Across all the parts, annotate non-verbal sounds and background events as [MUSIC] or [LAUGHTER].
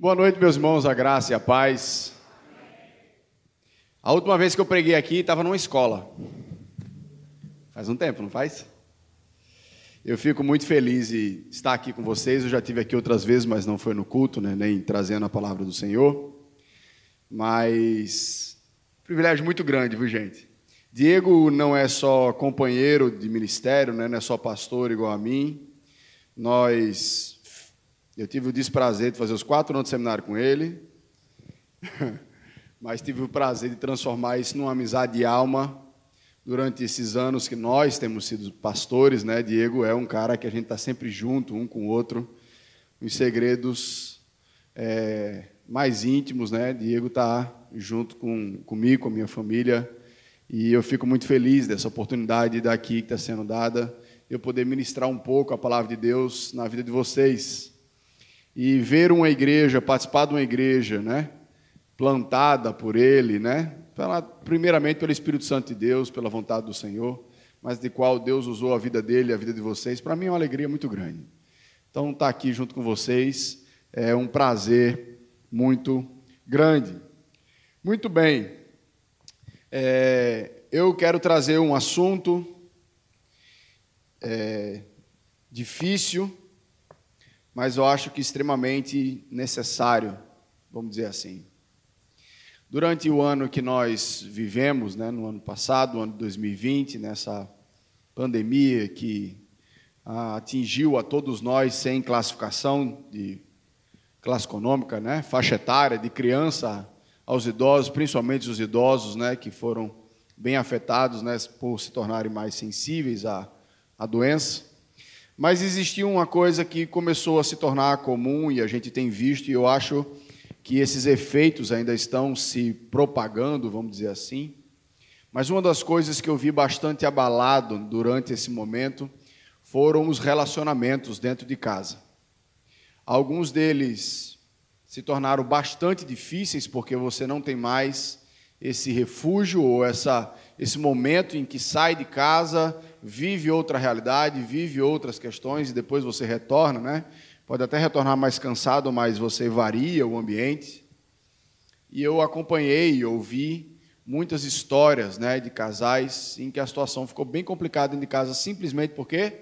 Boa noite, meus irmãos, a graça e a paz. A última vez que eu preguei aqui estava numa escola. Faz um tempo, não faz? Eu fico muito feliz de estar aqui com vocês. Eu já tive aqui outras vezes, mas não foi no culto, né? nem trazendo a palavra do Senhor. Mas privilégio muito grande, viu, gente? Diego não é só companheiro de ministério, né? não é só pastor igual a mim. Nós eu tive o desprazer de fazer os quatro anos de seminário com ele, [LAUGHS] mas tive o prazer de transformar isso numa amizade de alma durante esses anos que nós temos sido pastores, né? Diego é um cara que a gente está sempre junto, um com o outro, os segredos é, mais íntimos, né? Diego está junto com, comigo, com a minha família, e eu fico muito feliz dessa oportunidade daqui que está sendo dada, eu poder ministrar um pouco a palavra de Deus na vida de vocês e ver uma igreja, participar de uma igreja, né, plantada por Ele, né, primeiramente pelo Espírito Santo de Deus, pela vontade do Senhor, mas de qual Deus usou a vida dele, a vida de vocês, para mim é uma alegria muito grande. Então, estar tá aqui junto com vocês é um prazer muito grande. Muito bem, é, eu quero trazer um assunto é, difícil, mas eu acho que extremamente necessário, vamos dizer assim. Durante o ano que nós vivemos, né, no ano passado, o ano de 2020, nessa pandemia que ah, atingiu a todos nós sem classificação de classe econômica, né, faixa etária, de criança aos idosos, principalmente os idosos, né, que foram bem afetados, né, por se tornarem mais sensíveis à, à doença. Mas existia uma coisa que começou a se tornar comum e a gente tem visto, e eu acho que esses efeitos ainda estão se propagando, vamos dizer assim. Mas uma das coisas que eu vi bastante abalado durante esse momento foram os relacionamentos dentro de casa. Alguns deles se tornaram bastante difíceis porque você não tem mais esse refúgio ou essa, esse momento em que sai de casa vive outra realidade, vive outras questões e depois você retorna, né? Pode até retornar mais cansado, mas você varia o ambiente. E eu acompanhei e ouvi muitas histórias, né, de casais em que a situação ficou bem complicada dentro de casa simplesmente porque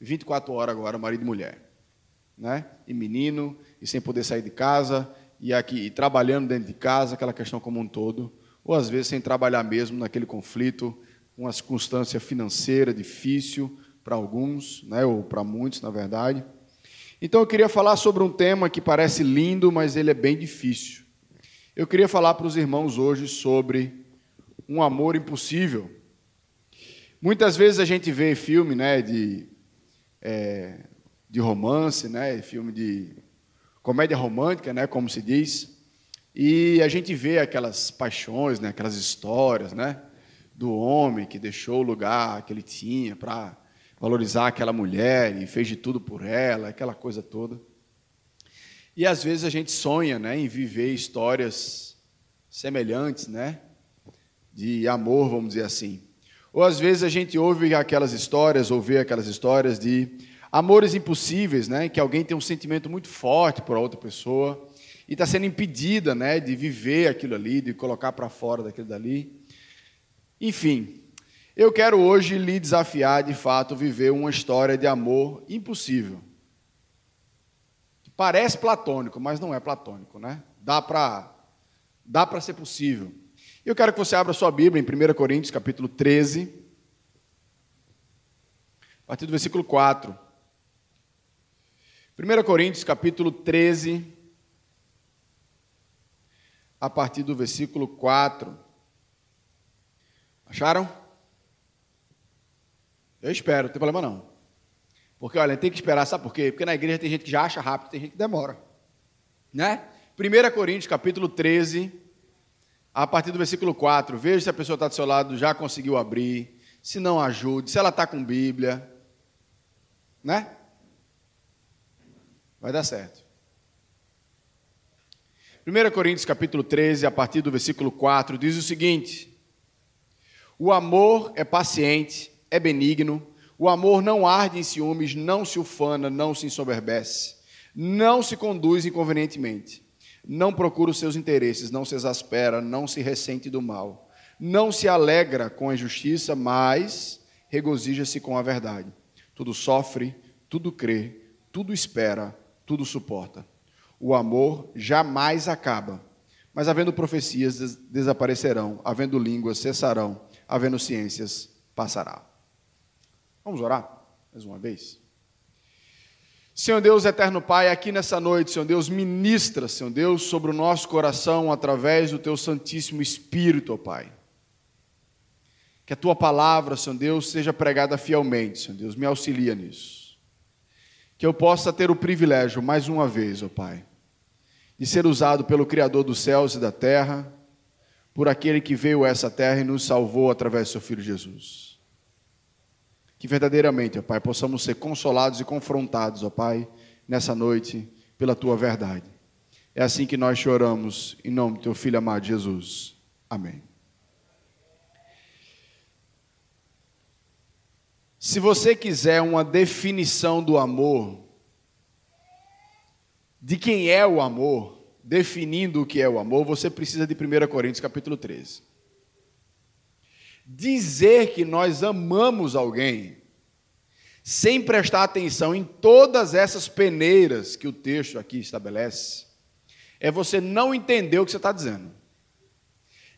24 horas agora marido e mulher, né? E menino e sem poder sair de casa e aqui e trabalhando dentro de casa, aquela questão como um todo, ou às vezes sem trabalhar mesmo naquele conflito uma circunstância financeira difícil para alguns, né, ou para muitos, na verdade. Então eu queria falar sobre um tema que parece lindo, mas ele é bem difícil. Eu queria falar para os irmãos hoje sobre um amor impossível. Muitas vezes a gente vê filme né, de, é, de romance, né, filme de comédia romântica, né, como se diz, e a gente vê aquelas paixões, né, aquelas histórias, né, do homem que deixou o lugar que ele tinha para valorizar aquela mulher e fez de tudo por ela, aquela coisa toda. E às vezes a gente sonha, né, em viver histórias semelhantes, né, de amor, vamos dizer assim. Ou às vezes a gente ouve aquelas histórias, ou vê aquelas histórias de amores impossíveis, né, que alguém tem um sentimento muito forte por outra pessoa e está sendo impedida, né, de viver aquilo ali, de colocar para fora daquilo dali. Enfim, eu quero hoje lhe desafiar de fato viver uma história de amor impossível. Parece platônico, mas não é platônico, né? Dá para dá para ser possível. Eu quero que você abra sua Bíblia em 1 Coríntios, capítulo 13, a partir do versículo 4. 1 Coríntios, capítulo 13, a partir do versículo 4. Acharam? Eu espero, não tem problema não. Porque, olha, tem que esperar, sabe por quê? Porque na igreja tem gente que já acha rápido, tem gente que demora. Né? 1 Coríntios, capítulo 13, a partir do versículo 4. Veja se a pessoa está do seu lado, já conseguiu abrir. Se não, ajude. Se ela está com Bíblia. Né? Vai dar certo. 1 Coríntios, capítulo 13, a partir do versículo 4, diz o seguinte: o amor é paciente, é benigno. O amor não arde em ciúmes, não se ufana, não se ensoberbece, não se conduz inconvenientemente. não procura os seus interesses, não se exaspera, não se ressente do mal, não se alegra com a injustiça, mas regozija-se com a verdade. Tudo sofre, tudo crê, tudo espera, tudo suporta. O amor jamais acaba, mas havendo profecias desaparecerão, havendo línguas cessarão, havendo ciências passará. Vamos orar mais uma vez? Senhor Deus, eterno Pai, aqui nessa noite, Senhor Deus, ministra, Senhor Deus, sobre o nosso coração através do Teu Santíssimo Espírito, ó Pai. Que a Tua palavra, Senhor Deus, seja pregada fielmente, Senhor Deus, me auxilia nisso. Que eu possa ter o privilégio, mais uma vez, ó Pai, de ser usado pelo Criador dos céus e da terra, por aquele que veio a essa terra e nos salvou através do Seu Filho Jesus que verdadeiramente, ó Pai, possamos ser consolados e confrontados, ó Pai, nessa noite, pela Tua verdade. É assim que nós choramos, em nome do Teu Filho amado Jesus. Amém. Se você quiser uma definição do amor, de quem é o amor, definindo o que é o amor, você precisa de 1 Coríntios capítulo 13 dizer que nós amamos alguém sem prestar atenção em todas essas peneiras que o texto aqui estabelece, é você não entender o que você está dizendo.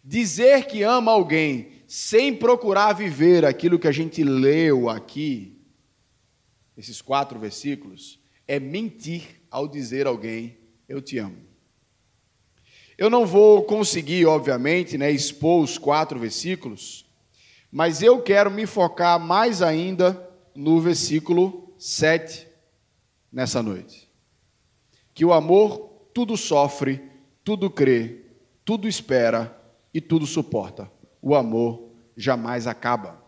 Dizer que ama alguém sem procurar viver aquilo que a gente leu aqui, esses quatro versículos, é mentir ao dizer a alguém: Eu te amo. Eu não vou conseguir, obviamente, né, expor os quatro versículos, mas eu quero me focar mais ainda no versículo 7 nessa noite. Que o amor tudo sofre, tudo crê, tudo espera e tudo suporta. O amor jamais acaba.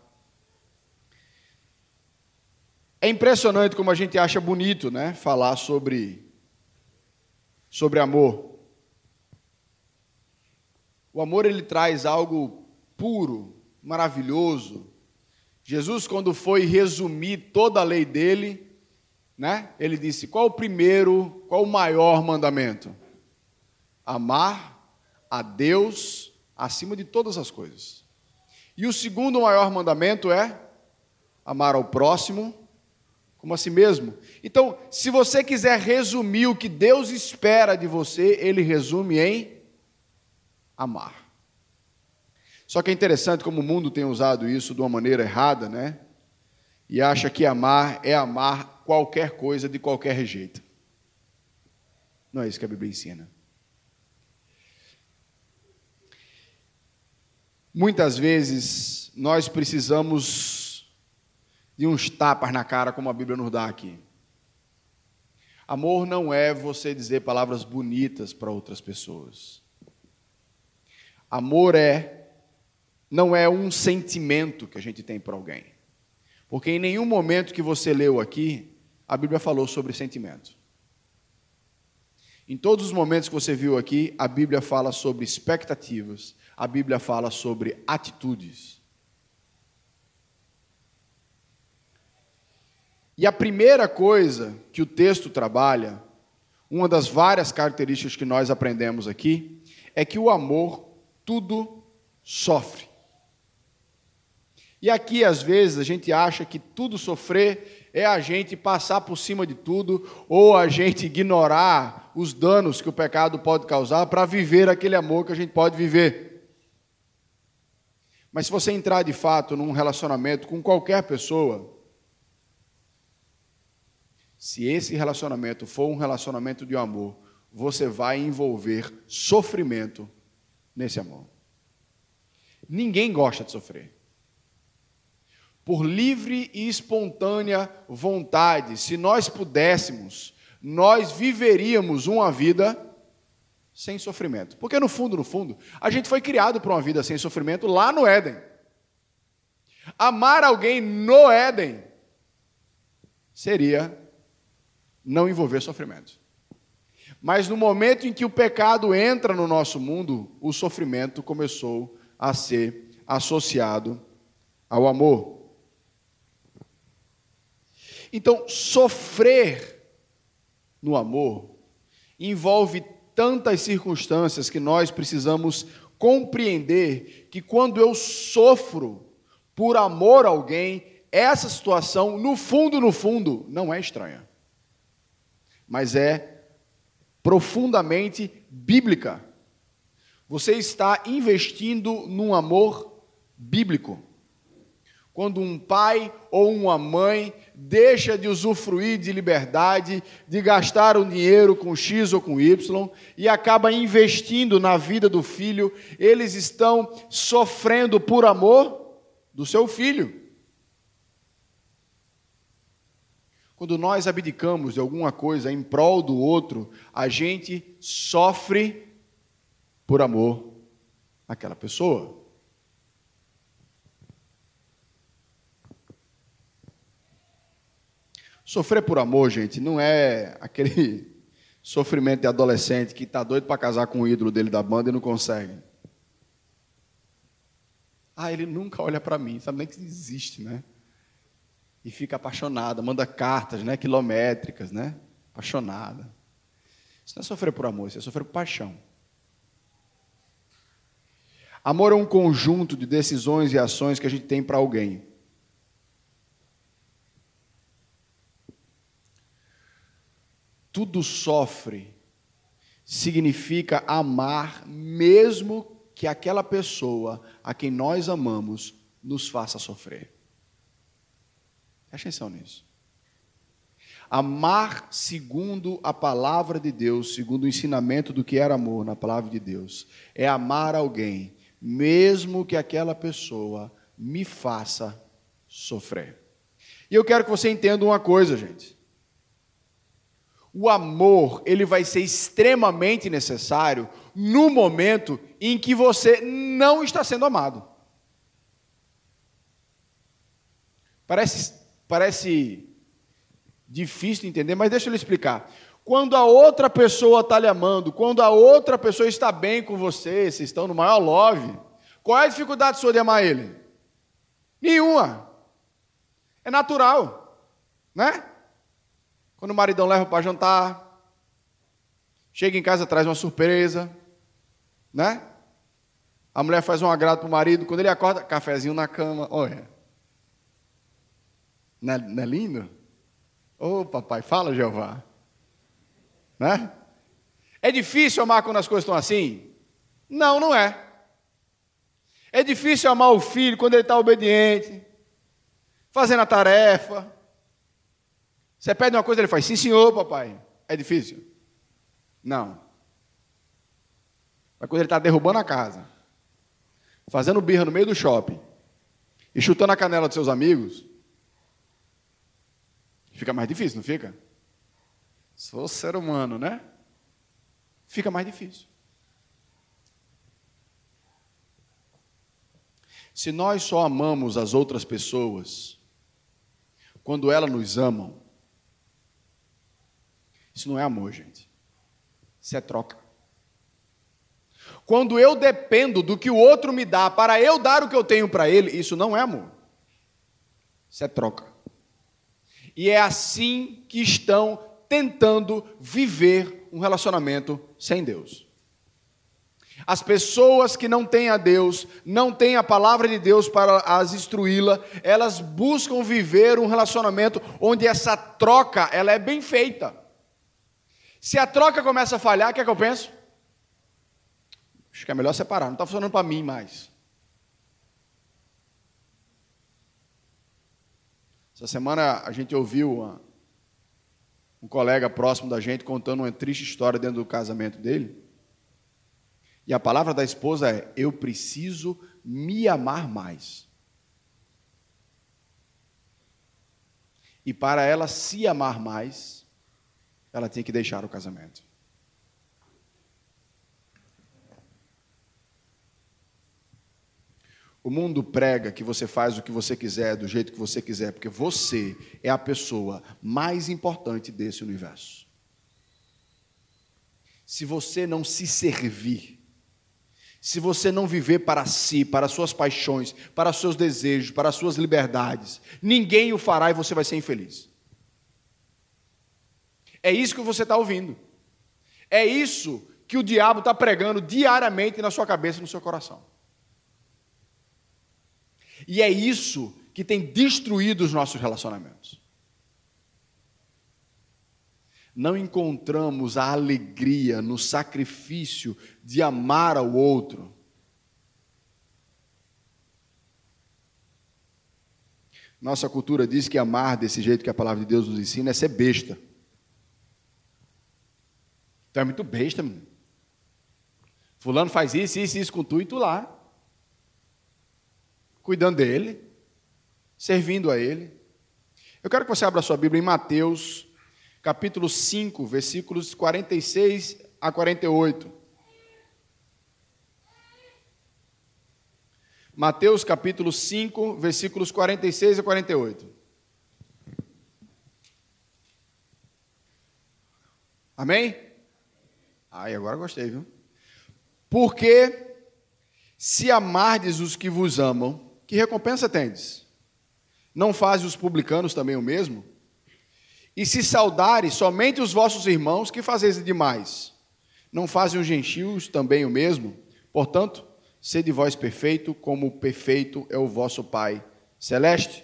É impressionante como a gente acha bonito, né, falar sobre sobre amor. O amor ele traz algo puro, maravilhoso. Jesus, quando foi resumir toda a lei dele, né, ele disse: qual o primeiro, qual o maior mandamento? Amar a Deus acima de todas as coisas. E o segundo maior mandamento é amar ao próximo como a si mesmo. Então, se você quiser resumir o que Deus espera de você, ele resume em amar. Só que é interessante como o mundo tem usado isso de uma maneira errada, né? E acha que amar é amar qualquer coisa de qualquer jeito. Não é isso que a Bíblia ensina. Muitas vezes nós precisamos de uns tapas na cara, como a Bíblia nos dá aqui. Amor não é você dizer palavras bonitas para outras pessoas. Amor é não é um sentimento que a gente tem para alguém. Porque em nenhum momento que você leu aqui, a Bíblia falou sobre sentimento. Em todos os momentos que você viu aqui, a Bíblia fala sobre expectativas, a Bíblia fala sobre atitudes. E a primeira coisa que o texto trabalha, uma das várias características que nós aprendemos aqui, é que o amor tudo sofre. E aqui, às vezes, a gente acha que tudo sofrer é a gente passar por cima de tudo, ou a gente ignorar os danos que o pecado pode causar para viver aquele amor que a gente pode viver. Mas se você entrar de fato num relacionamento com qualquer pessoa, se esse relacionamento for um relacionamento de amor, você vai envolver sofrimento nesse amor. Ninguém gosta de sofrer por livre e espontânea vontade, se nós pudéssemos, nós viveríamos uma vida sem sofrimento. Porque no fundo, no fundo, a gente foi criado para uma vida sem sofrimento lá no Éden. Amar alguém no Éden seria não envolver sofrimento. Mas no momento em que o pecado entra no nosso mundo, o sofrimento começou a ser associado ao amor. Então, sofrer no amor envolve tantas circunstâncias que nós precisamos compreender que quando eu sofro por amor a alguém, essa situação, no fundo, no fundo, não é estranha, mas é profundamente bíblica. Você está investindo num amor bíblico. Quando um pai ou uma mãe deixa de usufruir de liberdade, de gastar o dinheiro com X ou com Y e acaba investindo na vida do filho, eles estão sofrendo por amor do seu filho. Quando nós abdicamos de alguma coisa em prol do outro, a gente sofre por amor àquela pessoa. Sofrer por amor, gente, não é aquele [LAUGHS] sofrimento de adolescente que está doido para casar com o ídolo dele da banda e não consegue. Ah, ele nunca olha para mim, sabe nem que existe, né? E fica apaixonada, manda cartas, né, quilométricas, né? Apaixonada. Isso não é sofrer por amor, isso é sofrer por paixão. Amor é um conjunto de decisões e ações que a gente tem para alguém. tudo sofre, significa amar, mesmo que aquela pessoa a quem nós amamos nos faça sofrer. Preste atenção nisso. Amar segundo a palavra de Deus, segundo o ensinamento do que era amor na palavra de Deus, é amar alguém, mesmo que aquela pessoa me faça sofrer. E eu quero que você entenda uma coisa, gente o amor ele vai ser extremamente necessário no momento em que você não está sendo amado. Parece, parece difícil de entender, mas deixa eu lhe explicar. Quando a outra pessoa está lhe amando, quando a outra pessoa está bem com você, vocês estão no maior love, qual é a dificuldade sua de amar ele? Nenhuma. É natural, né? Quando o maridão leva para jantar, chega em casa, traz uma surpresa, né? A mulher faz um agrado para o marido, quando ele acorda, cafezinho na cama, olha. Não é, não é lindo? Ô oh, papai, fala Jeová. Né? É difícil amar quando as coisas estão assim? Não, não é. É difícil amar o filho quando ele está obediente, fazendo a tarefa, você pede uma coisa, ele faz, sim, senhor, papai. É difícil? Não. Mas quando ele está derrubando a casa, fazendo birra no meio do shopping e chutando a canela dos seus amigos, fica mais difícil, não fica? Sou ser humano, né? Fica mais difícil. Se nós só amamos as outras pessoas quando elas nos amam, isso não é amor, gente. Isso é troca. Quando eu dependo do que o outro me dá para eu dar o que eu tenho para ele, isso não é amor. Isso é troca. E é assim que estão tentando viver um relacionamento sem Deus. As pessoas que não têm a Deus, não têm a palavra de Deus para as instruí-la, elas buscam viver um relacionamento onde essa troca ela é bem feita. Se a troca começa a falhar, o que é que eu penso? Acho que é melhor separar, não está funcionando para mim mais. Essa semana a gente ouviu uma, um colega próximo da gente contando uma triste história dentro do casamento dele. E a palavra da esposa é: Eu preciso me amar mais. E para ela se amar mais, ela tinha que deixar o casamento. O mundo prega que você faz o que você quiser, do jeito que você quiser, porque você é a pessoa mais importante desse universo. Se você não se servir, se você não viver para si, para suas paixões, para seus desejos, para suas liberdades, ninguém o fará e você vai ser infeliz. É isso que você está ouvindo. É isso que o diabo está pregando diariamente na sua cabeça e no seu coração. E é isso que tem destruído os nossos relacionamentos. Não encontramos a alegria no sacrifício de amar ao outro. Nossa cultura diz que amar desse jeito que a palavra de Deus nos ensina é ser besta. Então é muito besta, menino. Fulano faz isso, isso, isso com tu e tu lá. Cuidando dele, servindo a ele. Eu quero que você abra sua Bíblia em Mateus, capítulo 5, versículos 46 a 48. Mateus capítulo 5, versículos 46 a 48. Amém? Ai, agora gostei, viu? Porque se amardes os que vos amam, que recompensa tendes? Não fazem os publicanos também o mesmo? E se saudares somente os vossos irmãos, que fazeis demais? Não fazem os gentios também o mesmo? Portanto, Sede vós perfeito, como perfeito é o vosso Pai celeste.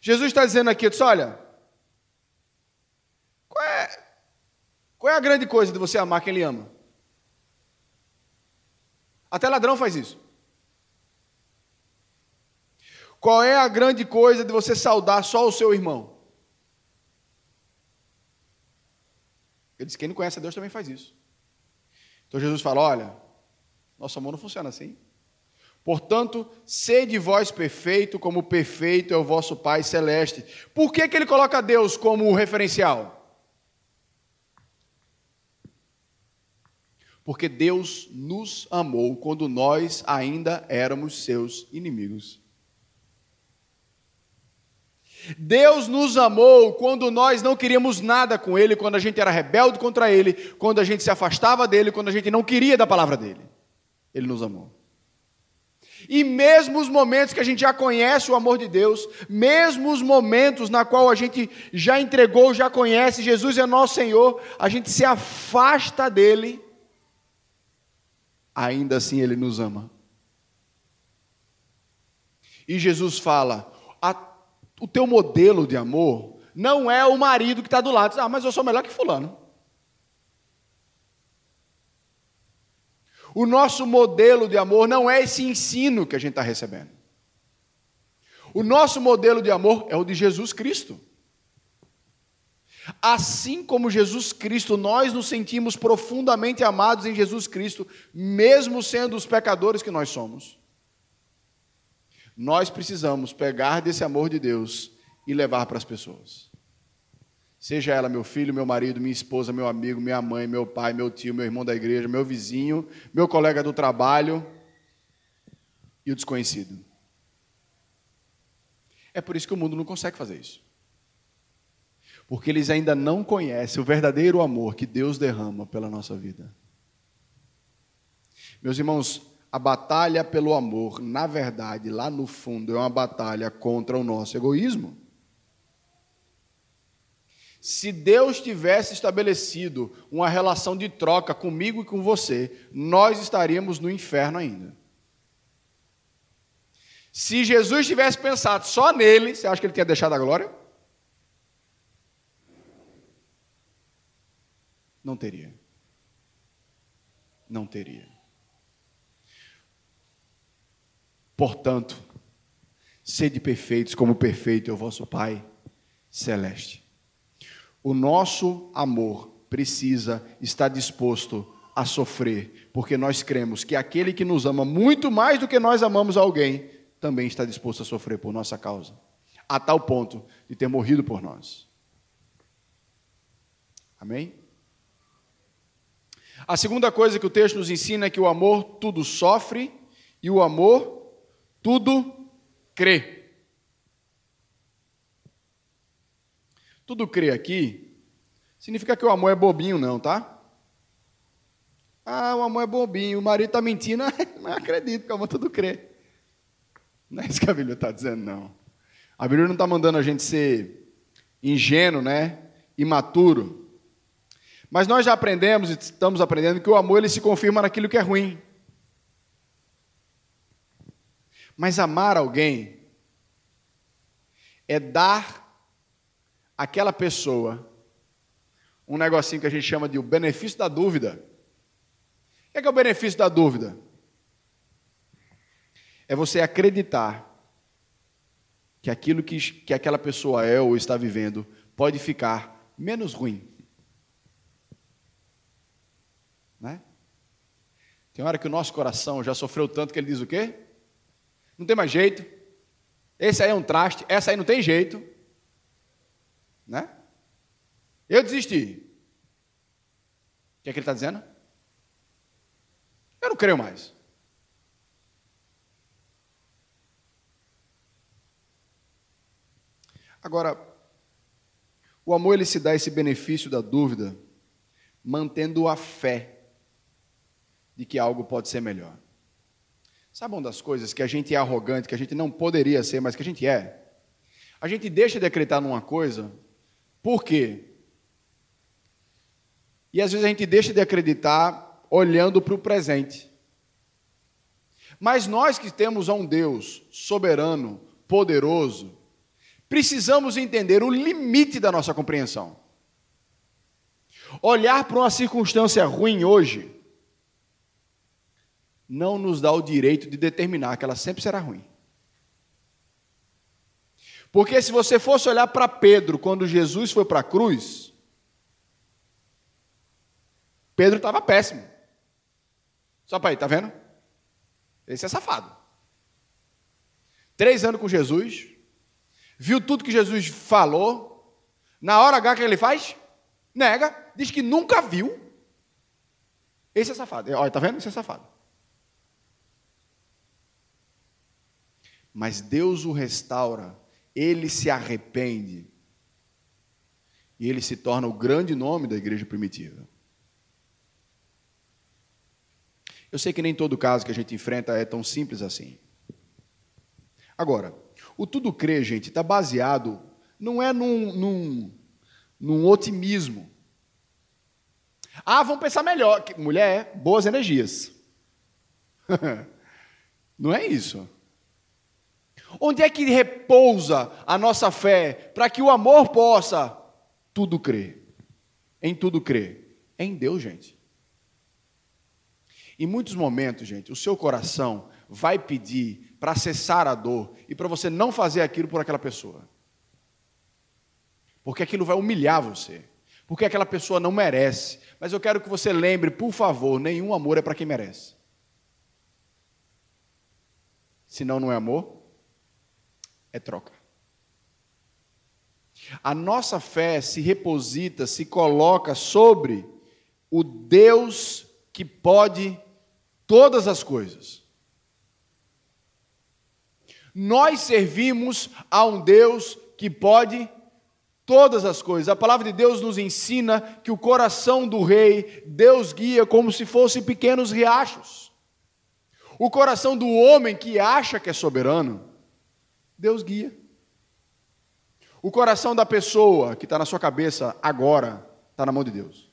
Jesus está dizendo aqui, disse, olha, qual é, qual é a grande coisa de você amar quem ele ama? Até ladrão faz isso. Qual é a grande coisa de você saudar só o seu irmão? Ele disse: quem não conhece a Deus também faz isso. Então Jesus fala: olha, nosso amor não funciona assim. Portanto, sede vós perfeito, como perfeito é o vosso Pai celeste. Por que, que ele coloca Deus como referencial? Porque Deus nos amou quando nós ainda éramos seus inimigos. Deus nos amou quando nós não queríamos nada com Ele, quando a gente era rebelde contra Ele, quando a gente se afastava dele, quando a gente não queria da palavra dele. Ele nos amou. E mesmo os momentos que a gente já conhece o amor de Deus, mesmo os momentos na qual a gente já entregou, já conhece, Jesus é nosso Senhor, a gente se afasta dele, ainda assim ele nos ama. E Jesus fala: o teu modelo de amor não é o marido que está do lado, ah, mas eu sou melhor que Fulano. O nosso modelo de amor não é esse ensino que a gente está recebendo. O nosso modelo de amor é o de Jesus Cristo. Assim como Jesus Cristo, nós nos sentimos profundamente amados em Jesus Cristo, mesmo sendo os pecadores que nós somos. Nós precisamos pegar desse amor de Deus e levar para as pessoas. Seja ela meu filho, meu marido, minha esposa, meu amigo, minha mãe, meu pai, meu tio, meu irmão da igreja, meu vizinho, meu colega do trabalho e o desconhecido. É por isso que o mundo não consegue fazer isso. Porque eles ainda não conhecem o verdadeiro amor que Deus derrama pela nossa vida. Meus irmãos, a batalha pelo amor, na verdade, lá no fundo, é uma batalha contra o nosso egoísmo. Se Deus tivesse estabelecido uma relação de troca comigo e com você, nós estaríamos no inferno ainda. Se Jesus tivesse pensado só nele, você acha que ele tinha deixado a glória? Não teria. Não teria. Portanto, sede perfeitos como perfeito é o vosso Pai celeste. O nosso amor precisa estar disposto a sofrer, porque nós cremos que aquele que nos ama muito mais do que nós amamos alguém, também está disposto a sofrer por nossa causa, a tal ponto de ter morrido por nós. Amém? A segunda coisa que o texto nos ensina é que o amor tudo sofre e o amor tudo crê. tudo crê aqui, significa que o amor é bobinho, não, tá? Ah, o amor é bobinho, o marido está mentindo, [LAUGHS] não acredito que o amor tudo crê. Não é isso que a Bíblia está dizendo, não. A Bíblia não está mandando a gente ser ingênuo, né? Imaturo. Mas nós já aprendemos e estamos aprendendo que o amor ele se confirma naquilo que é ruim. Mas amar alguém é dar àquela pessoa um negocinho que a gente chama de o benefício da dúvida. O que é, que é o benefício da dúvida? É você acreditar que aquilo que, que aquela pessoa é ou está vivendo pode ficar menos ruim. Né? Tem hora que o nosso coração já sofreu tanto que ele diz o quê? Não tem mais jeito. Esse aí é um traste, essa aí não tem jeito. Né? Eu desisti. O que é que ele está dizendo? Eu não creio mais. Agora, o amor ele se dá esse benefício da dúvida, mantendo a fé de que algo pode ser melhor. Sabe uma das coisas que a gente é arrogante, que a gente não poderia ser, mas que a gente é? A gente deixa de acreditar numa coisa, por quê? E às vezes a gente deixa de acreditar olhando para o presente. Mas nós que temos a um Deus soberano, poderoso, precisamos entender o limite da nossa compreensão. Olhar para uma circunstância ruim hoje não nos dá o direito de determinar que ela sempre será ruim. Porque se você fosse olhar para Pedro quando Jesus foi para a cruz, Pedro estava péssimo. Só para aí, tá vendo? Esse é safado. Três anos com Jesus, viu tudo que Jesus falou, na hora H que ele faz? Nega, diz que nunca viu. Esse é safado. Olha, tá vendo? Esse é safado. Mas Deus o restaura, ele se arrepende. E ele se torna o grande nome da igreja primitiva. Eu sei que nem todo caso que a gente enfrenta é tão simples assim. Agora, o tudo crer, gente, está baseado, não é num, num, num otimismo. Ah, vamos pensar melhor. Mulher, boas energias. [LAUGHS] não é isso. Onde é que repousa a nossa fé para que o amor possa tudo crer? Em tudo crer. Em Deus, gente. Em muitos momentos, gente, o seu coração vai pedir para cessar a dor e para você não fazer aquilo por aquela pessoa. Porque aquilo vai humilhar você. Porque aquela pessoa não merece. Mas eu quero que você lembre, por favor, nenhum amor é para quem merece. Se não, não é amor, é troca. A nossa fé se reposita, se coloca sobre o Deus que pode todas as coisas. Nós servimos a um Deus que pode todas as coisas. A palavra de Deus nos ensina que o coração do rei, Deus guia como se fossem pequenos riachos. O coração do homem que acha que é soberano, Deus guia. O coração da pessoa que está na sua cabeça agora, está na mão de Deus.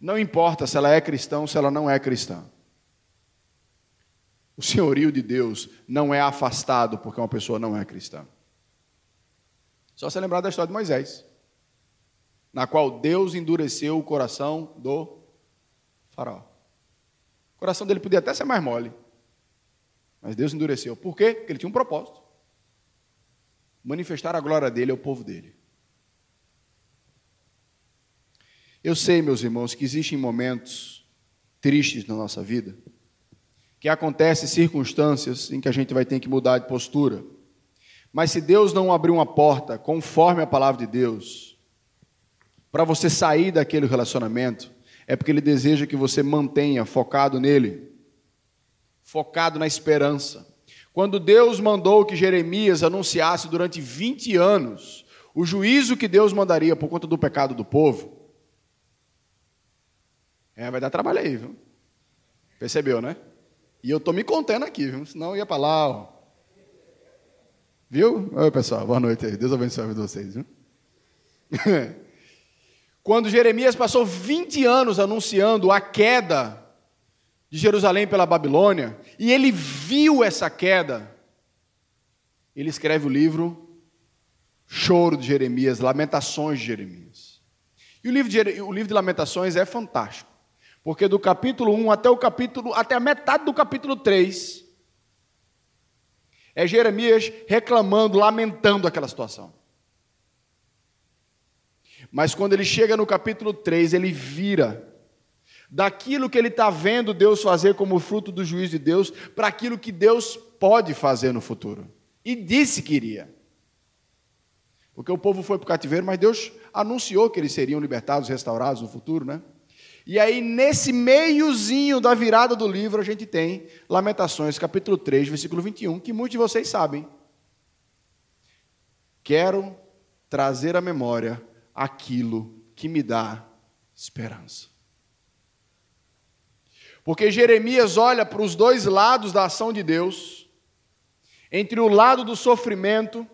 Não importa se ela é cristã ou se ela não é cristã. O senhorio de Deus não é afastado porque uma pessoa não é cristã. Só se lembrar da história de Moisés, na qual Deus endureceu o coração do faraó. O coração dele podia até ser mais mole, mas Deus endureceu. Por quê? Porque ele tinha um propósito: manifestar a glória dele ao povo dele. Eu sei, meus irmãos, que existem momentos tristes na nossa vida que acontecem circunstâncias em que a gente vai ter que mudar de postura. Mas se Deus não abrir uma porta conforme a palavra de Deus, para você sair daquele relacionamento, é porque Ele deseja que você mantenha focado nele, focado na esperança. Quando Deus mandou que Jeremias anunciasse durante 20 anos o juízo que Deus mandaria por conta do pecado do povo, é, vai dar trabalho aí, viu? Percebeu, né? E eu estou me contendo aqui, viu? senão eu ia para lá. Ó. Viu? Oi, pessoal, boa noite aí. Deus abençoe a vida de vocês. Viu? [LAUGHS] Quando Jeremias passou 20 anos anunciando a queda de Jerusalém pela Babilônia, e ele viu essa queda, ele escreve o livro Choro de Jeremias, Lamentações de Jeremias. E o livro de, o livro de Lamentações é fantástico, porque do capítulo 1 até o capítulo, até a metade do capítulo 3, é Jeremias reclamando, lamentando aquela situação. Mas quando ele chega no capítulo 3, ele vira daquilo que ele está vendo Deus fazer como fruto do juízo de Deus, para aquilo que Deus pode fazer no futuro. E disse que iria. Porque o povo foi para o cativeiro, mas Deus anunciou que eles seriam libertados, restaurados no futuro, né? E aí, nesse meiozinho da virada do livro, a gente tem Lamentações, capítulo 3, versículo 21, que muitos de vocês sabem. Quero trazer à memória aquilo que me dá esperança. Porque Jeremias olha para os dois lados da ação de Deus, entre o lado do sofrimento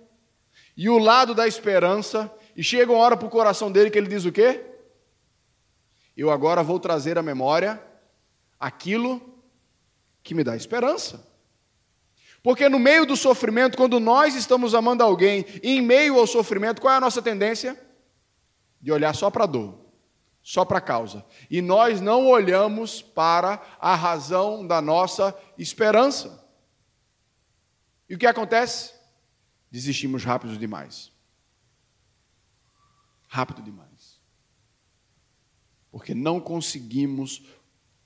e o lado da esperança, e chega uma hora para o coração dele que ele diz o quê? Eu agora vou trazer à memória aquilo que me dá esperança. Porque no meio do sofrimento, quando nós estamos amando alguém, e em meio ao sofrimento, qual é a nossa tendência? de olhar só para a dor, só para a causa. E nós não olhamos para a razão da nossa esperança. E o que acontece? Desistimos rápido demais. Rápido demais. Porque não conseguimos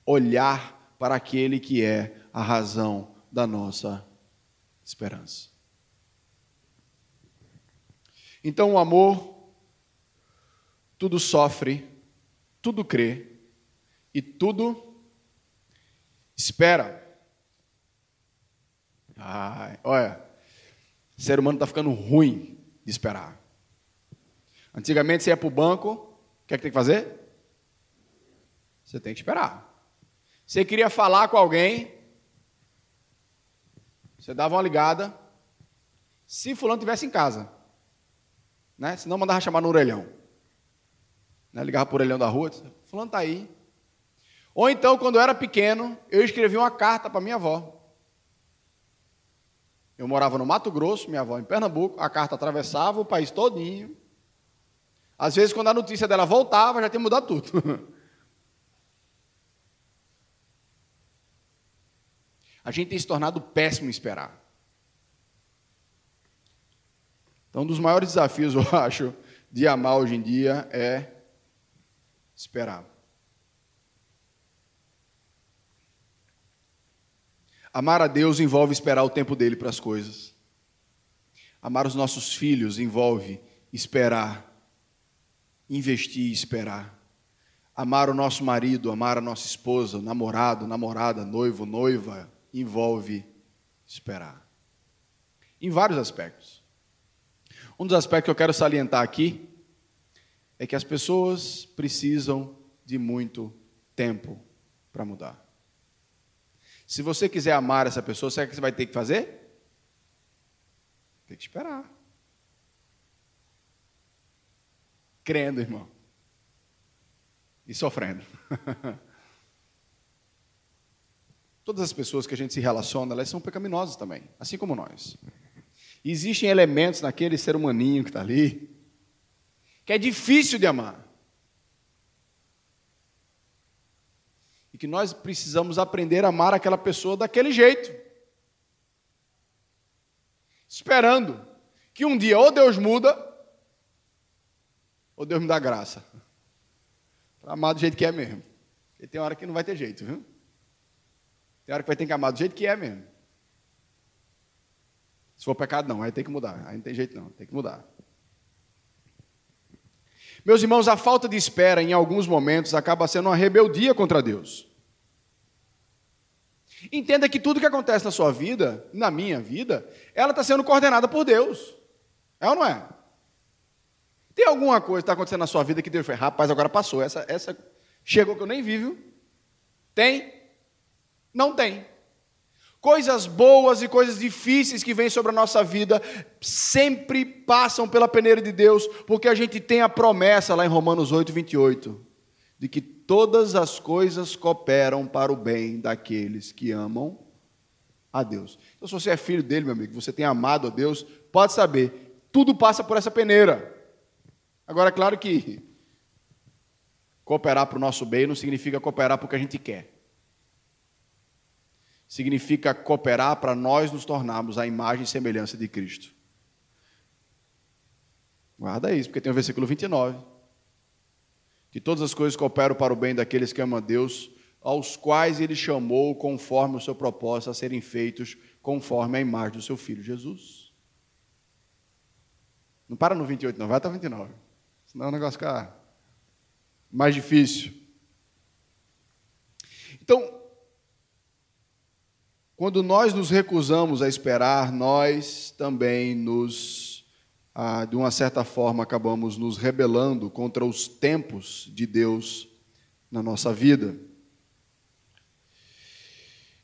olhar para aquele que é a razão da nossa esperança. Então, o amor tudo sofre, tudo crê e tudo espera. Ai, olha, o ser humano está ficando ruim de esperar. Antigamente você ia para o banco, o que é que tem que fazer? Você tem que esperar. Você queria falar com alguém, você dava uma ligada, se fulano estivesse em casa, né? senão mandava chamar no orelhão. Né? Ligava por orelhão da rua, fulano está aí. Ou então, quando eu era pequeno, eu escrevi uma carta para minha avó. Eu morava no Mato Grosso, minha avó em Pernambuco, a carta atravessava o país todinho. Às vezes, quando a notícia dela voltava, já tinha mudado tudo. [LAUGHS] A gente tem se tornado péssimo em esperar. Então, um dos maiores desafios, [LAUGHS] eu acho, de amar hoje em dia é esperar. Amar a Deus envolve esperar o tempo dele para as coisas. Amar os nossos filhos envolve esperar, investir e esperar. Amar o nosso marido, amar a nossa esposa, namorado, namorada, noivo, noiva, envolve esperar. Em vários aspectos. Um dos aspectos que eu quero salientar aqui é que as pessoas precisam de muito tempo para mudar. Se você quiser amar essa pessoa, sabe o que você vai ter que fazer? Tem que esperar. Crendo, irmão. E sofrendo. [LAUGHS] Todas as pessoas que a gente se relaciona, elas são pecaminosas também, assim como nós. existem elementos naquele ser humaninho que está ali, que é difícil de amar. E que nós precisamos aprender a amar aquela pessoa daquele jeito. Esperando que um dia ou Deus muda, ou Deus me dá graça. Para amar do jeito que é mesmo. Porque tem hora que não vai ter jeito, viu? Tem hora que vai ter que amar do jeito que é mesmo. Se for pecado, não, aí tem que mudar. Aí não tem jeito, não, tem que mudar. Meus irmãos, a falta de espera em alguns momentos acaba sendo uma rebeldia contra Deus. Entenda que tudo que acontece na sua vida, na minha vida, ela está sendo coordenada por Deus. É ou não é? Tem alguma coisa que está acontecendo na sua vida que Deus foi, rapaz, agora passou, essa, essa chegou que eu nem vi, viu? Tem? Não tem. Coisas boas e coisas difíceis que vêm sobre a nossa vida sempre passam pela peneira de Deus, porque a gente tem a promessa lá em Romanos 8, 28, de que todas as coisas cooperam para o bem daqueles que amam a Deus. Então, se você é filho dele, meu amigo, você tem amado a Deus, pode saber, tudo passa por essa peneira. Agora, é claro que cooperar para o nosso bem não significa cooperar porque a gente quer significa cooperar para nós nos tornarmos a imagem e semelhança de Cristo. Guarda isso, porque tem o versículo 29. Que todas as coisas cooperam para o bem daqueles que amam a Deus, aos quais ele chamou conforme o seu propósito a serem feitos conforme a imagem do seu filho Jesus. Não para no 28, não, vai até o 29. Senão o negócio fica mais difícil. Então, quando nós nos recusamos a esperar, nós também nos, ah, de uma certa forma, acabamos nos rebelando contra os tempos de Deus na nossa vida.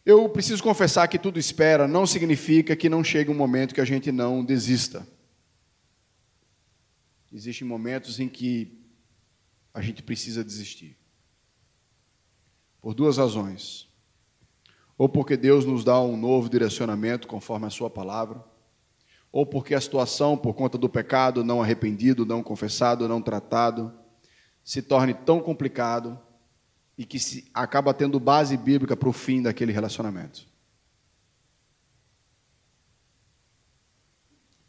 Eu preciso confessar que tudo espera não significa que não chegue um momento que a gente não desista. Existem momentos em que a gente precisa desistir. Por duas razões ou porque Deus nos dá um novo direcionamento conforme a Sua palavra, ou porque a situação, por conta do pecado não arrependido, não confessado, não tratado, se torne tão complicado e que se acaba tendo base bíblica para o fim daquele relacionamento.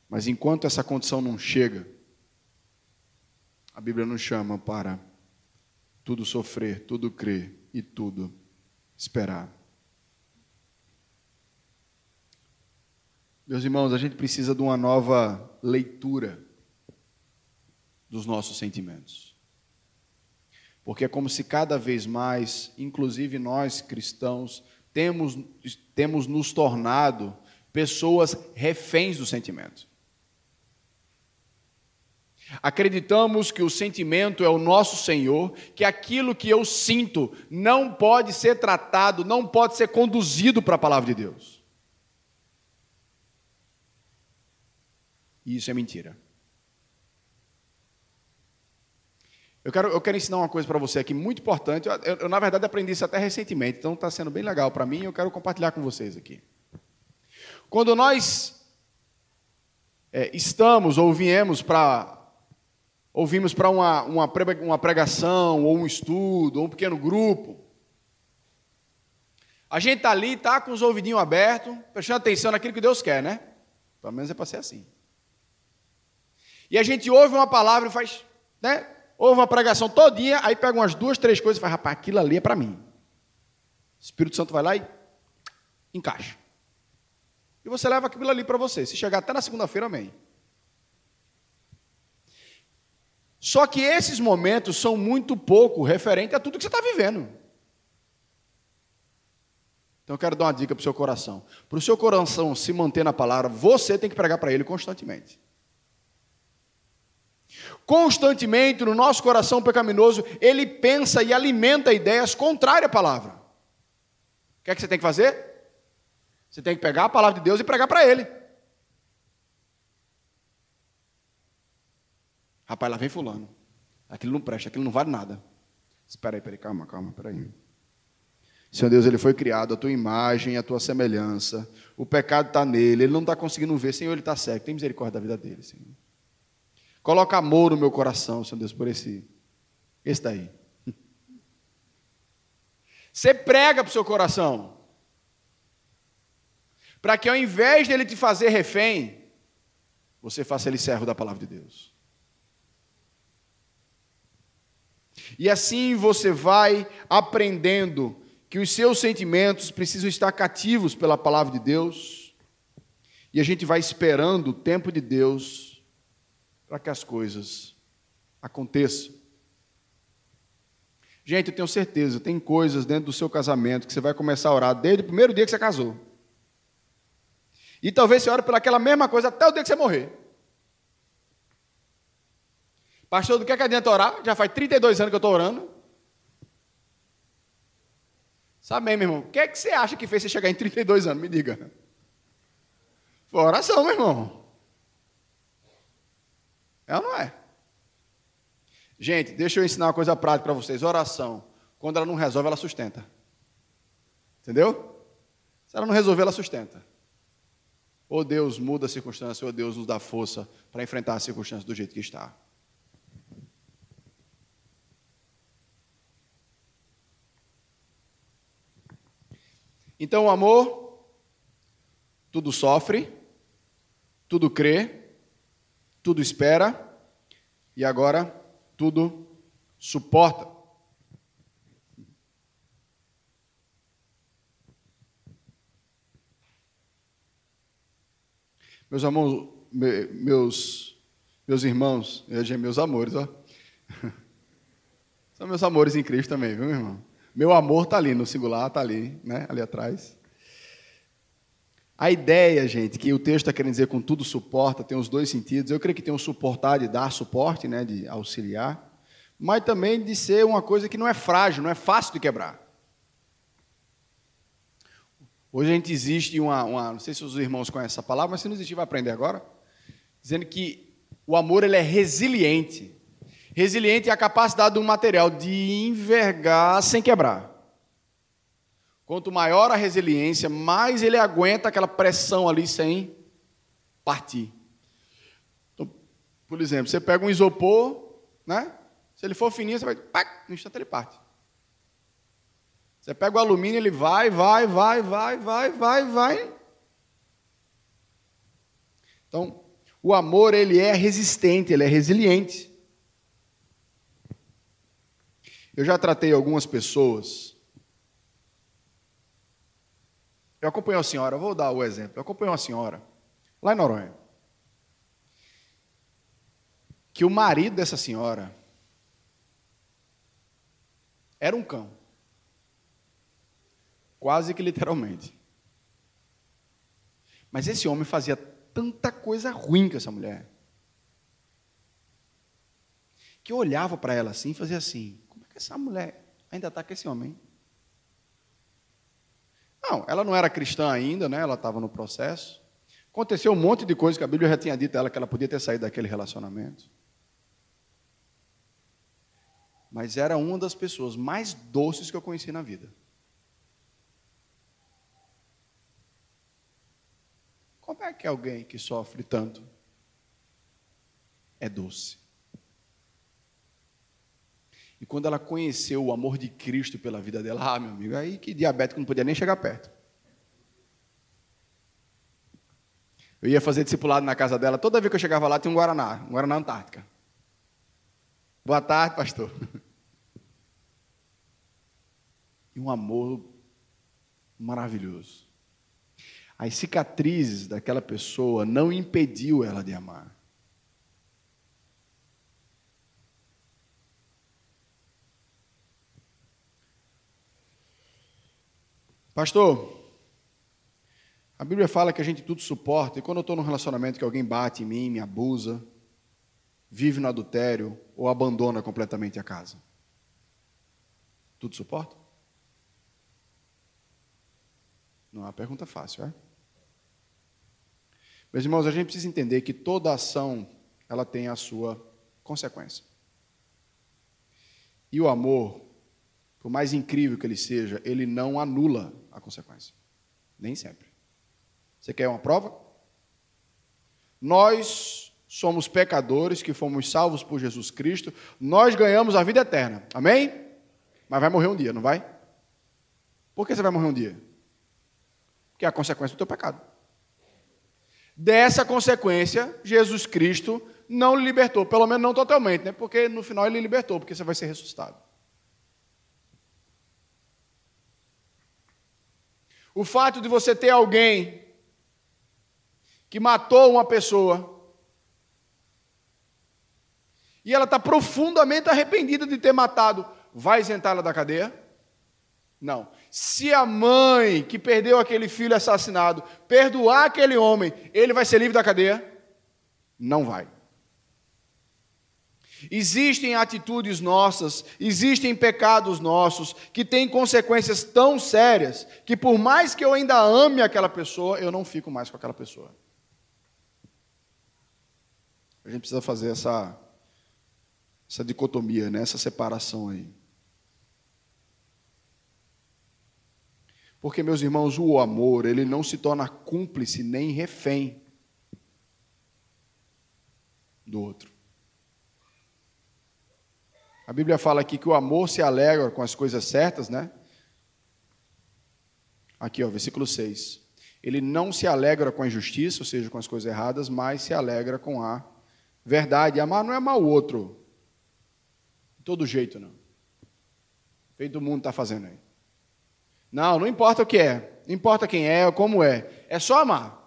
Mas enquanto essa condição não chega, a Bíblia nos chama para tudo sofrer, tudo crer e tudo esperar. Meus irmãos, a gente precisa de uma nova leitura dos nossos sentimentos. Porque é como se cada vez mais, inclusive nós cristãos, temos, temos nos tornado pessoas reféns do sentimento. Acreditamos que o sentimento é o nosso Senhor, que aquilo que eu sinto não pode ser tratado, não pode ser conduzido para a palavra de Deus. E isso é mentira. Eu quero, eu quero ensinar uma coisa para você aqui muito importante. Eu, eu, eu, na verdade, aprendi isso até recentemente, então está sendo bem legal para mim e eu quero compartilhar com vocês aqui. Quando nós é, estamos ou viemos para. Ouvimos para uma, uma, uma pregação, ou um estudo, ou um pequeno grupo. A gente está ali, está com os ouvidinhos abertos, prestando atenção naquilo que Deus quer, né? Pelo menos é para ser assim. E a gente ouve uma palavra e faz, né? Ouve uma pregação todinha, aí pega umas duas, três coisas e faz, rapaz, aquilo ali é para mim. O Espírito Santo vai lá e encaixa. E você leva aquilo ali para você. Se chegar até na segunda-feira, amém. Só que esses momentos são muito pouco referente a tudo que você está vivendo. Então eu quero dar uma dica para o seu coração. Para o seu coração se manter na palavra, você tem que pregar para ele constantemente. Constantemente no nosso coração pecaminoso, ele pensa e alimenta ideias contrárias à palavra. O que é que você tem que fazer? Você tem que pegar a palavra de Deus e pregar para ele. Rapaz, lá vem fulano. Aquilo não presta, aquilo não vale nada. Espera aí, peraí, calma, calma, peraí. Senhor Deus, ele foi criado a tua imagem, a tua semelhança. O pecado está nele, ele não está conseguindo ver. Senhor, ele está cego. Tem misericórdia da vida dele, Senhor. Coloca amor no meu coração, Senhor Deus, por esse, esse daí. [LAUGHS] Você prega para o seu coração. Para que ao invés dele te fazer refém, você faça ele servo da palavra de Deus. E assim você vai aprendendo que os seus sentimentos precisam estar cativos pela palavra de Deus. E a gente vai esperando o tempo de Deus para que as coisas aconteçam. Gente, eu tenho certeza, tem coisas dentro do seu casamento que você vai começar a orar desde o primeiro dia que você casou. E talvez você ore por aquela mesma coisa até o dia que você morrer. Pastor, do que, é que adianta orar? Já faz 32 anos que eu estou orando. Sabe meu irmão? O que é que você acha que fez você chegar em 32 anos? Me diga. Foi oração, meu irmão. É ou não é? Gente, deixa eu ensinar uma coisa prática para vocês. Oração, quando ela não resolve, ela sustenta. Entendeu? Se ela não resolver, ela sustenta. Ou Deus muda a circunstância, ou Deus nos dá força para enfrentar a circunstância do jeito que está. Então, o amor, tudo sofre, tudo crê, tudo espera e agora tudo suporta. Meus amores, meus, meus irmãos, meus amores, ó. [LAUGHS] São meus amores em Cristo também, viu, meu irmão? Meu amor está ali, no singular está ali, né? ali atrás. A ideia, gente, que o texto está querendo dizer com tudo suporta, tem os dois sentidos. Eu creio que tem o suportar de dar suporte, né, de auxiliar, mas também de ser uma coisa que não é frágil, não é fácil de quebrar. Hoje a gente existe uma, uma, não sei se os irmãos conhecem essa palavra, mas se não existir, vai aprender agora, dizendo que o amor ele é resiliente. Resiliente é a capacidade do material de envergar sem quebrar. Quanto maior a resiliência, mais ele aguenta aquela pressão ali sem partir. Então, por exemplo, você pega um isopor, né? Se ele for fininho, você vai, pá, no instante ele parte. Você pega o alumínio, ele vai, vai, vai, vai, vai, vai, vai. Então, o amor ele é resistente, ele é resiliente. Eu já tratei algumas pessoas. Eu acompanhei uma senhora, vou dar o exemplo. Eu acompanhei uma senhora, lá em Noronha, que o marido dessa senhora era um cão. Quase que literalmente. Mas esse homem fazia tanta coisa ruim com essa mulher. Que eu olhava para ela assim e fazia assim: essa mulher ainda está com esse homem? Não, ela não era cristã ainda, né? ela estava no processo. Aconteceu um monte de coisas que a Bíblia já tinha dito a ela que ela podia ter saído daquele relacionamento. Mas era uma das pessoas mais doces que eu conheci na vida. Como é que alguém que sofre tanto é doce? E quando ela conheceu o amor de Cristo pela vida dela, ah, meu amigo, aí que diabético não podia nem chegar perto. Eu ia fazer discipulado na casa dela, toda vez que eu chegava lá tinha um Guaraná, um Guaraná Antártica. Boa tarde, pastor. E um amor maravilhoso. As cicatrizes daquela pessoa não impediu ela de amar. Pastor, a Bíblia fala que a gente tudo suporta, e quando eu estou num relacionamento que alguém bate em mim, me abusa, vive no adultério ou abandona completamente a casa, tudo suporta? Não é uma pergunta fácil, é? Meus irmãos, a gente precisa entender que toda ação ela tem a sua consequência. E o amor, por mais incrível que ele seja, ele não anula a consequência. Nem sempre. Você quer uma prova? Nós somos pecadores que fomos salvos por Jesus Cristo, nós ganhamos a vida eterna. Amém? Mas vai morrer um dia, não vai? Por que você vai morrer um dia? Porque é a consequência do teu pecado. Dessa consequência, Jesus Cristo não libertou, pelo menos não totalmente, né? Porque no final ele libertou, porque você vai ser ressuscitado. O fato de você ter alguém que matou uma pessoa e ela está profundamente arrependida de ter matado, vai isentá-la da cadeia? Não. Se a mãe que perdeu aquele filho assassinado perdoar aquele homem, ele vai ser livre da cadeia? Não vai. Existem atitudes nossas, existem pecados nossos que têm consequências tão sérias que, por mais que eu ainda ame aquela pessoa, eu não fico mais com aquela pessoa. A gente precisa fazer essa, essa dicotomia, né? essa separação aí. Porque, meus irmãos, o amor, ele não se torna cúmplice nem refém do outro. A Bíblia fala aqui que o amor se alegra com as coisas certas, né? Aqui, ó, versículo 6. Ele não se alegra com a injustiça, ou seja, com as coisas erradas, mas se alegra com a verdade. Amar não é amar o outro. De todo jeito, não. Feito o mundo está fazendo aí. Não, não importa o que é. Não importa quem é ou como é. É só amar.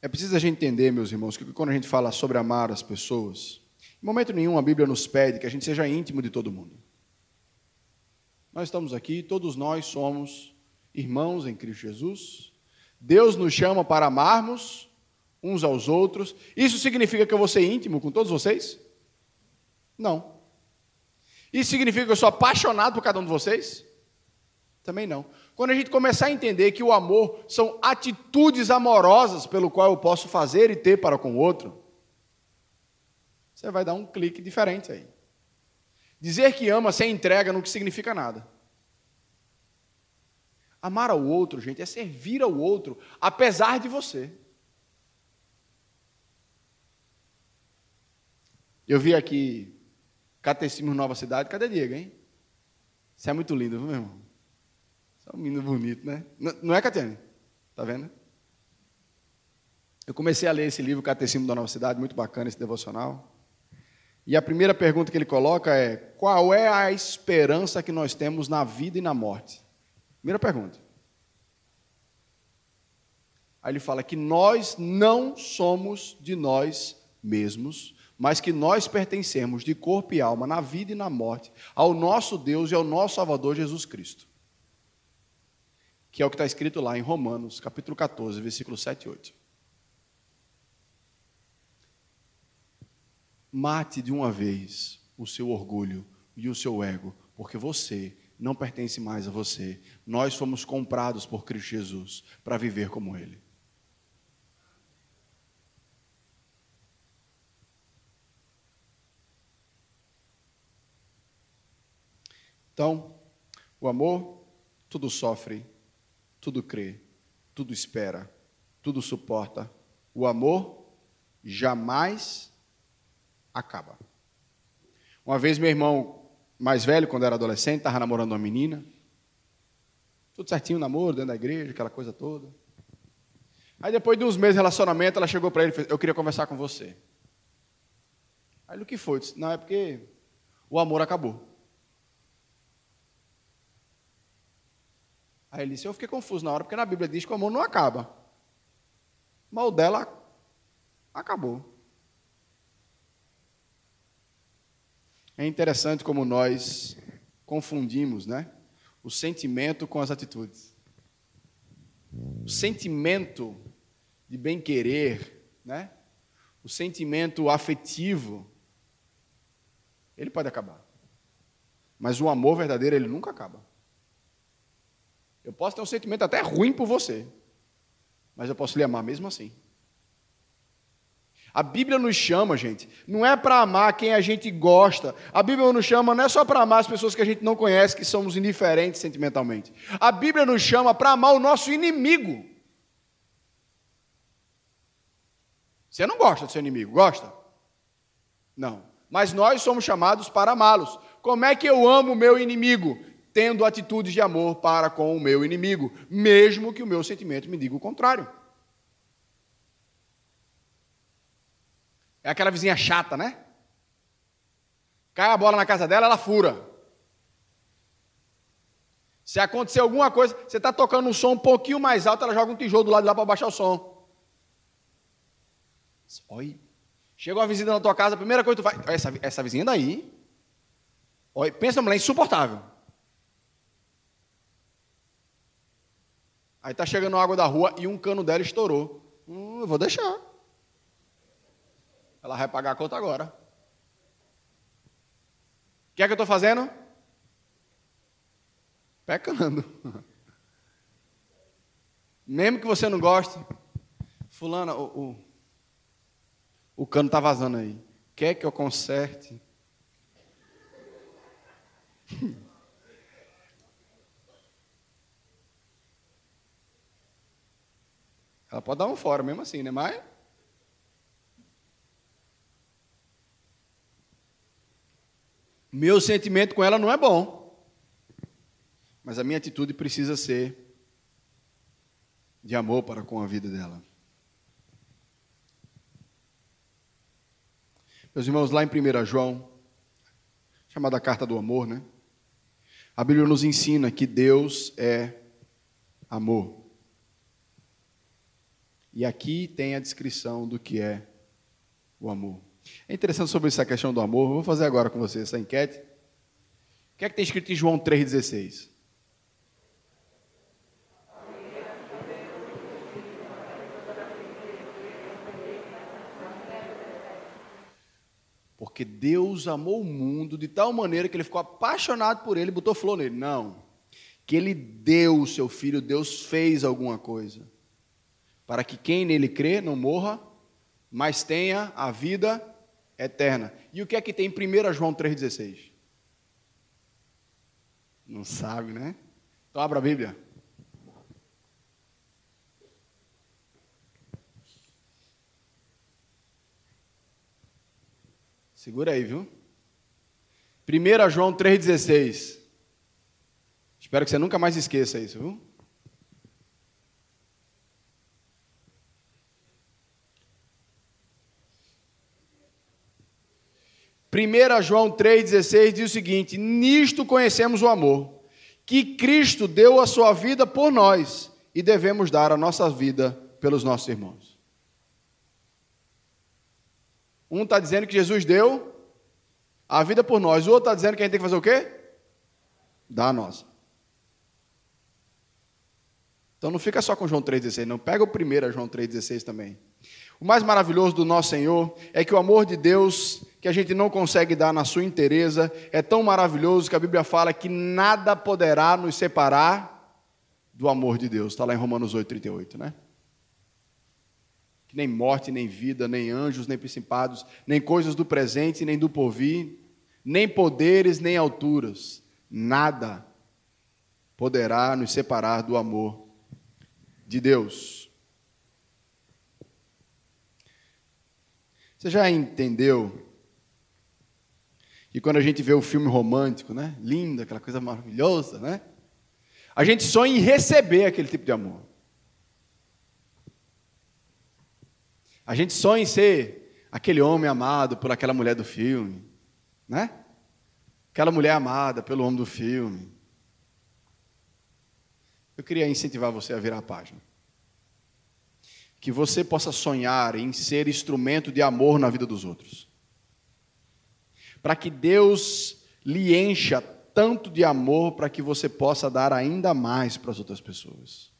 É preciso a gente entender, meus irmãos, que quando a gente fala sobre amar as pessoas, em momento nenhum a Bíblia nos pede que a gente seja íntimo de todo mundo. Nós estamos aqui, todos nós somos irmãos em Cristo Jesus. Deus nos chama para amarmos uns aos outros. Isso significa que eu vou ser íntimo com todos vocês? Não. Isso significa que eu sou apaixonado por cada um de vocês? Também não. Quando a gente começar a entender que o amor são atitudes amorosas pelo qual eu posso fazer e ter para com o outro, você vai dar um clique diferente aí. Dizer que ama sem entrega não significa nada. Amar ao outro, gente, é servir ao outro, apesar de você. Eu vi aqui Catecismo Nova Cidade, cadê Diego, hein? Isso é muito lindo, viu, meu irmão? É um menino bonito, né? Não é, Catiane? Tá vendo? Eu comecei a ler esse livro, Catecismo da Nova Cidade, muito bacana esse devocional. E a primeira pergunta que ele coloca é: qual é a esperança que nós temos na vida e na morte? Primeira pergunta. Aí ele fala que nós não somos de nós mesmos, mas que nós pertencemos de corpo e alma, na vida e na morte, ao nosso Deus e ao nosso Salvador Jesus Cristo que é o que está escrito lá em Romanos, capítulo 14, versículo 7 e 8. Mate de uma vez o seu orgulho e o seu ego, porque você não pertence mais a você. Nós fomos comprados por Cristo Jesus para viver como Ele. Então, o amor tudo sofre, tudo crê, tudo espera, tudo suporta. O amor jamais acaba. Uma vez meu irmão mais velho, quando era adolescente, estava namorando uma menina. Tudo certinho, namoro, dentro da igreja, aquela coisa toda. Aí depois de uns meses de relacionamento, ela chegou para ele e fez, eu queria conversar com você. Aí o que foi? Disse, não, é porque o amor acabou. Aí ele disse: Eu fiquei confuso na hora, porque na Bíblia diz que o amor não acaba. Mas o dela acabou. É interessante como nós confundimos, né? O sentimento com as atitudes. O sentimento de bem-querer, né? O sentimento afetivo, ele pode acabar. Mas o amor verdadeiro, ele nunca acaba. Eu posso ter um sentimento até ruim por você, mas eu posso lhe amar mesmo assim. A Bíblia nos chama, gente, não é para amar quem a gente gosta. A Bíblia nos chama não é só para amar as pessoas que a gente não conhece, que somos indiferentes sentimentalmente. A Bíblia nos chama para amar o nosso inimigo. Você não gosta do seu inimigo, gosta? Não. Mas nós somos chamados para amá-los. Como é que eu amo o meu inimigo? Tendo atitudes de amor para com o meu inimigo, mesmo que o meu sentimento me diga o contrário. É aquela vizinha chata, né? Cai a bola na casa dela, ela fura. Se acontecer alguma coisa, você está tocando um som um pouquinho mais alto, ela joga um tijolo do lado de lá para baixar o som. Oi. Chegou uma visita na tua casa, a primeira coisa que tu faz. Essa, essa vizinha daí. Oi, pensa mulher insuportável. Aí tá chegando água da rua e um cano dela estourou. Hum, eu vou deixar. Ela vai pagar a conta agora. O que é que eu estou fazendo? Pecando. [LAUGHS] Mesmo que você não goste, fulana, o, o, o cano está vazando aí. Quer que eu conserte? [LAUGHS] Ela pode dar um fora mesmo assim, né? Mas. Meu sentimento com ela não é bom. Mas a minha atitude precisa ser de amor para com a vida dela. Meus irmãos, lá em 1 João, chamada Carta do Amor, né? A Bíblia nos ensina que Deus é amor. E aqui tem a descrição do que é o amor. É interessante sobre essa questão do amor. vou fazer agora com você essa enquete. O que é que tem escrito em João 3,16? Porque Deus amou o mundo de tal maneira que ele ficou apaixonado por ele e botou flor nele. Não. Que ele deu o seu filho, Deus fez alguma coisa para que quem nele crê não morra, mas tenha a vida eterna. E o que é que tem em 1 João 3,16? Não sabe, né? Então abra a Bíblia. Segura aí, viu? 1 João 3,16. Espero que você nunca mais esqueça isso, viu? 1 João 3,16 diz o seguinte: Nisto conhecemos o amor, que Cristo deu a sua vida por nós e devemos dar a nossa vida pelos nossos irmãos. Um está dizendo que Jesus deu a vida por nós, o outro está dizendo que a gente tem que fazer o quê? Dar a nossa. Então não fica só com João 3,16, não. Pega o primeiro João 3,16 também. O mais maravilhoso do nosso Senhor é que o amor de Deus, que a gente não consegue dar na sua inteireza, é tão maravilhoso que a Bíblia fala que nada poderá nos separar do amor de Deus. Está lá em Romanos 8,38, né? Que nem morte, nem vida, nem anjos, nem principados, nem coisas do presente, nem do porvir, nem poderes, nem alturas, nada poderá nos separar do amor de Deus. Você já entendeu que quando a gente vê o filme romântico, né? Lindo, aquela coisa maravilhosa, né? A gente sonha em receber aquele tipo de amor. A gente sonha em ser aquele homem amado por aquela mulher do filme, né? Aquela mulher amada pelo homem do filme. Eu queria incentivar você a virar a página que você possa sonhar em ser instrumento de amor na vida dos outros. Para que Deus lhe encha tanto de amor para que você possa dar ainda mais para as outras pessoas.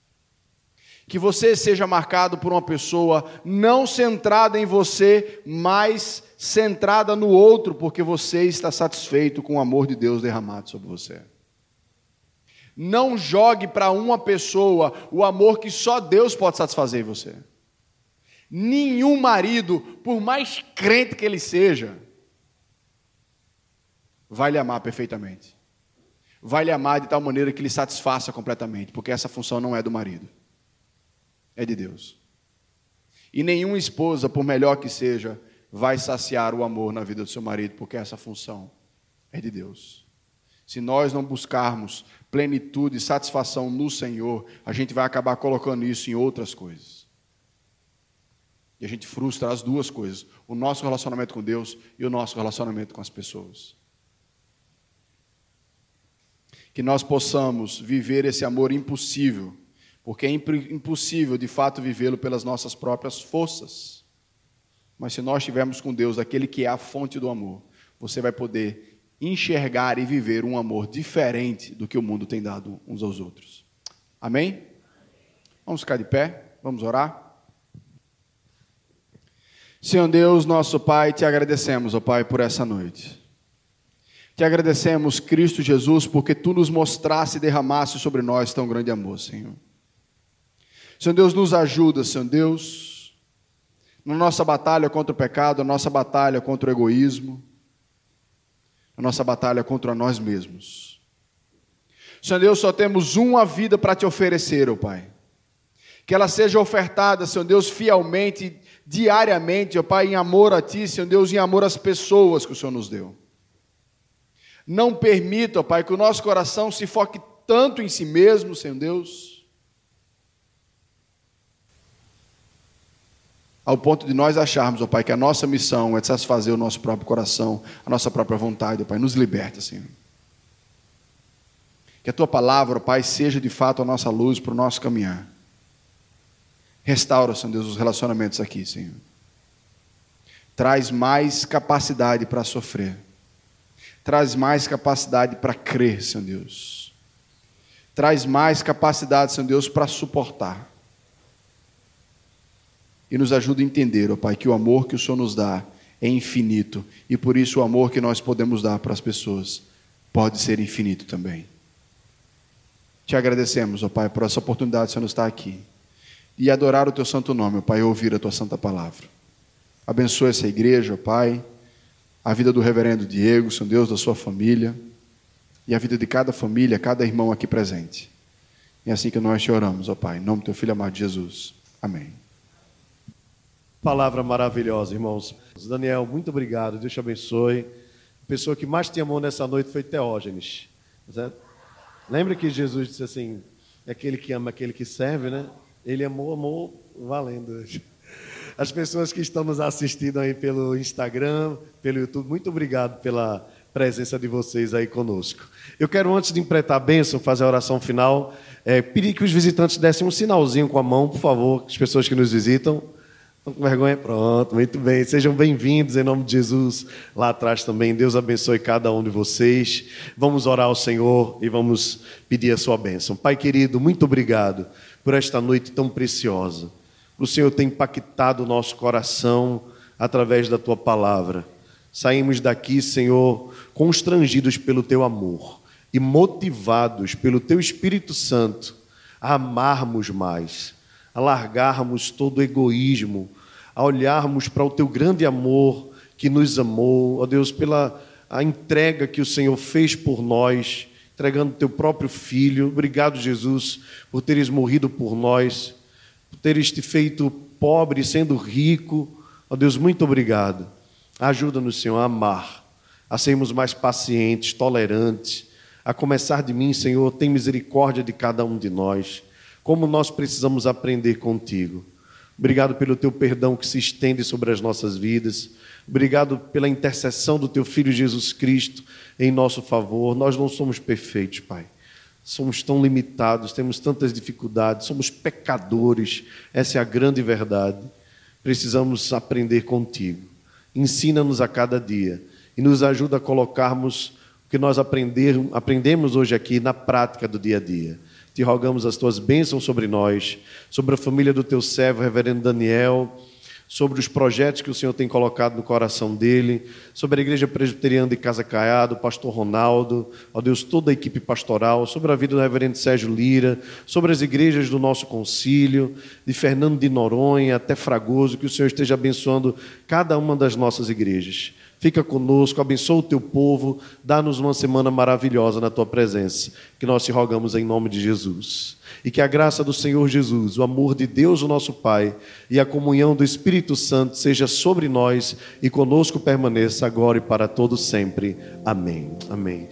Que você seja marcado por uma pessoa não centrada em você, mas centrada no outro, porque você está satisfeito com o amor de Deus derramado sobre você. Não jogue para uma pessoa o amor que só Deus pode satisfazer em você. Nenhum marido, por mais crente que ele seja, vai lhe amar perfeitamente. Vai lhe amar de tal maneira que lhe satisfaça completamente, porque essa função não é do marido, é de Deus. E nenhuma esposa, por melhor que seja, vai saciar o amor na vida do seu marido, porque essa função é de Deus. Se nós não buscarmos plenitude e satisfação no Senhor, a gente vai acabar colocando isso em outras coisas. E a gente frustra as duas coisas: o nosso relacionamento com Deus e o nosso relacionamento com as pessoas. Que nós possamos viver esse amor impossível, porque é impossível de fato vivê-lo pelas nossas próprias forças. Mas se nós estivermos com Deus, aquele que é a fonte do amor, você vai poder enxergar e viver um amor diferente do que o mundo tem dado uns aos outros. Amém? Vamos ficar de pé, vamos orar. Senhor Deus, nosso Pai, te agradecemos, ó Pai, por essa noite. Te agradecemos, Cristo Jesus, porque tu nos mostraste e derramaste sobre nós tão grande amor, Senhor. Senhor Deus, nos ajuda, Senhor Deus, na nossa batalha contra o pecado, na nossa batalha contra o egoísmo, na nossa batalha contra nós mesmos. Senhor Deus, só temos uma vida para te oferecer, ó Pai. Que ela seja ofertada, Senhor Deus, fielmente, diariamente, ó Pai, em amor a Ti, Senhor Deus, em amor às pessoas que o Senhor nos deu. Não permita, ó Pai, que o nosso coração se foque tanto em si mesmo, Senhor Deus, ao ponto de nós acharmos, ó Pai, que a nossa missão é satisfazer o nosso próprio coração, a nossa própria vontade, ó Pai, nos liberta, Senhor. Que a tua palavra, ó Pai, seja de fato a nossa luz para o nosso caminhar. Restaura, Senhor Deus, os relacionamentos aqui, Senhor. Traz mais capacidade para sofrer. Traz mais capacidade para crer, Senhor Deus. Traz mais capacidade, Senhor Deus, para suportar e nos ajuda a entender, ó Pai, que o amor que o Senhor nos dá é infinito e por isso o amor que nós podemos dar para as pessoas pode ser infinito também. Te agradecemos, ó Pai, por essa oportunidade de estar aqui e adorar o Teu santo nome, ó Pai, e ouvir a Tua santa palavra. Abençoa essa igreja, ó Pai, a vida do reverendo Diego, Senhor Deus, da sua família e a vida de cada família, cada irmão aqui presente. É assim que nós te oramos, ó Pai, em nome do Teu Filho amado Jesus. Amém. Palavra maravilhosa, irmãos. Daniel, muito obrigado. Deus te abençoe. A pessoa que mais te amou nessa noite foi Teógenes. Certo? Lembra que Jesus disse assim: é aquele que ama, aquele que serve, né? Ele amou, amou, valendo. As pessoas que estão nos assistindo aí pelo Instagram, pelo YouTube, muito obrigado pela presença de vocês aí conosco. Eu quero, antes de empretar a bênção, fazer a oração final, é, pedir que os visitantes dessem um sinalzinho com a mão, por favor, as pessoas que nos visitam. Estão com vergonha? Pronto, muito bem. Sejam bem-vindos em nome de Jesus. Lá atrás também, Deus abençoe cada um de vocês. Vamos orar ao Senhor e vamos pedir a sua bênção. Pai querido, muito obrigado por esta noite tão preciosa. O Senhor tem impactado o nosso coração através da tua palavra. Saímos daqui, Senhor, constrangidos pelo teu amor e motivados pelo teu Espírito Santo a amarmos mais a largarmos todo o egoísmo, a olharmos para o teu grande amor que nos amou, ó Deus, pela a entrega que o Senhor fez por nós, entregando teu próprio filho. Obrigado, Jesus, por teres morrido por nós, teres te feito pobre sendo rico. Ó Deus, muito obrigado. Ajuda-nos, Senhor, a amar, a sermos mais pacientes, tolerantes. A começar de mim, Senhor, tem misericórdia de cada um de nós como nós precisamos aprender contigo. Obrigado pelo teu perdão que se estende sobre as nossas vidas. Obrigado pela intercessão do teu filho Jesus Cristo em nosso favor. Nós não somos perfeitos, Pai. Somos tão limitados, temos tantas dificuldades, somos pecadores. Essa é a grande verdade. Precisamos aprender contigo. Ensina-nos a cada dia e nos ajuda a colocarmos o que nós aprender, aprendemos hoje aqui na prática do dia a dia te rogamos as tuas bênçãos sobre nós, sobre a família do teu servo, reverendo Daniel, sobre os projetos que o Senhor tem colocado no coração dele, sobre a igreja presbiteriana de Casa Caiado, pastor Ronaldo, ó Deus, toda a equipe pastoral, sobre a vida do reverendo Sérgio Lira, sobre as igrejas do nosso concílio, de Fernando de Noronha até Fragoso, que o Senhor esteja abençoando cada uma das nossas igrejas. Fica conosco, abençoa o teu povo, dá-nos uma semana maravilhosa na tua presença, que nós te rogamos em nome de Jesus. E que a graça do Senhor Jesus, o amor de Deus, o nosso Pai, e a comunhão do Espírito Santo seja sobre nós e conosco permaneça agora e para todo sempre. Amém. Amém.